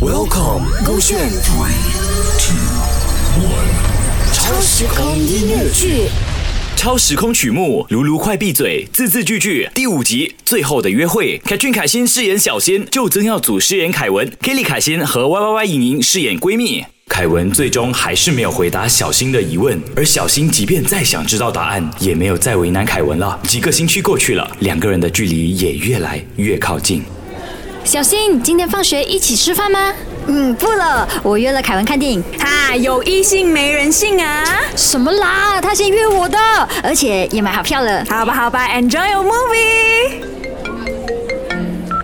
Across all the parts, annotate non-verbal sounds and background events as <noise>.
Welcome，勾选。超时空音乐剧，超时空曲目，卢卢快闭嘴，字字句句。第五集，最后的约会，凯俊凯欣饰演小仙，就曾耀祖饰演凯文，Kelly 凯欣和 Y Y Y 莹莹饰演闺蜜。凯文最终还是没有回答小新的疑问，而小新即便再想知道答案，也没有再为难凯文了。几个星期过去了，两个人的距离也越来越靠近。小新，今天放学一起吃饭吗？嗯，不了，我约了凯文看电影。哈，有异性没人性啊？什么啦？他先约我的，而且也买好票了。好吧，好吧，Enjoy your movie。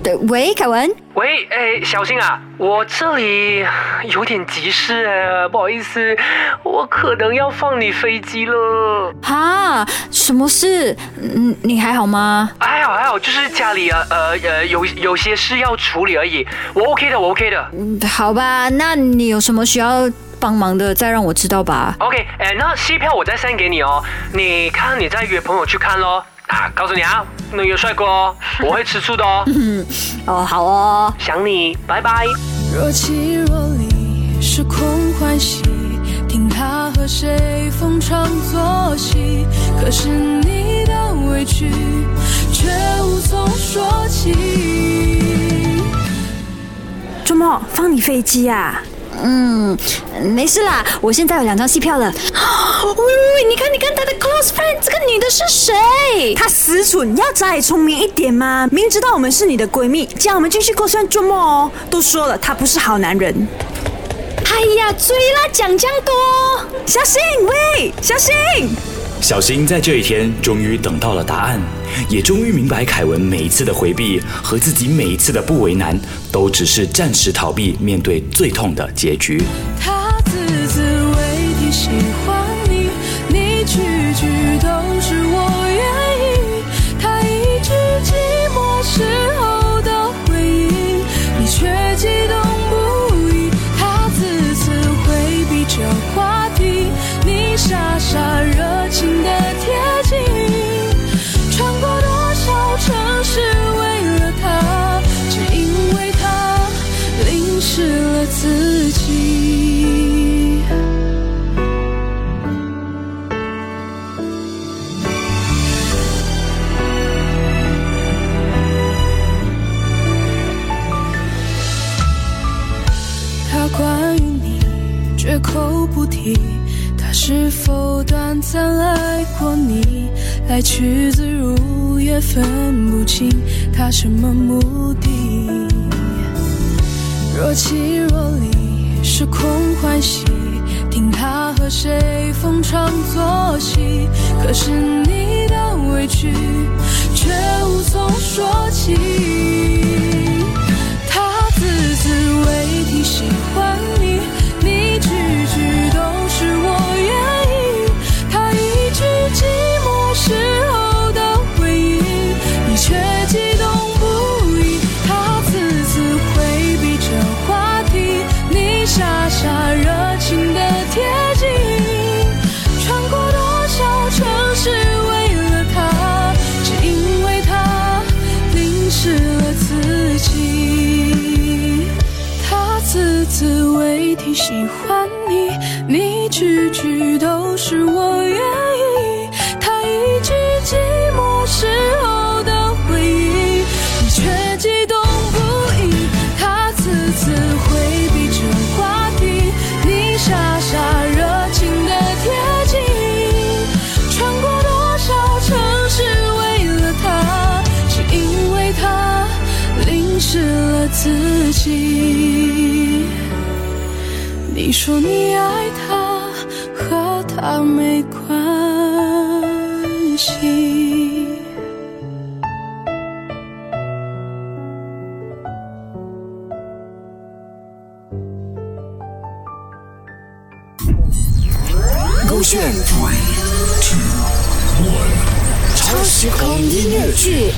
对，喂，凯文。喂，哎，小新啊，我这里有点急事哎，不好意思，我可能要放你飞机了。哈，什么事？嗯，你还好吗？还好还好，就是家里啊，呃呃，有有些事要处理而已。我 OK 的，我 OK 的。嗯，好吧，那你有什么需要帮忙的，再让我知道吧。OK，哎，那戏票我再 send 给你哦，你看你再约朋友去看咯。啊，告诉你啊，能有帅哥哦，<laughs> 我会吃醋的哦。<laughs> 哦，好哦。想你，拜拜。若即若离，是空欢喜，和谁逢场作戏。可是你的委屈，却无从说起。周末放你飞机啊？嗯，没事啦，我现在有两张戏票了。喂 <gasps> 喂喂，你看你看他的 close friend，这个女的是谁？她死蠢，要再聪明一点吗？明知道我们是你的闺蜜，叫我们继续过算周末哦。都说了，他不是好男人。哎呀，追啦，讲讲多。小心，喂，小心！小新在这一天终于等到了答案，也终于明白凯文每一次的回避和自己每一次的不为难，都只是暂时逃避面对最痛的结局。他自己。他关于你绝口不提，他是否短暂爱过你？来去自如也分不清他什么目的。若即若离，是空欢喜，听他和谁逢场作戏。可是你的委屈，却无从说起。喜欢你，你句句都是我愿意。他一句寂寞时候的回应，你却激动不已。他次次回避这话题，你傻傻热情的贴近。穿过多少城市为了他，只因为他淋湿了自己。你说你爱他，和他没关系。勾选。超时空音乐剧，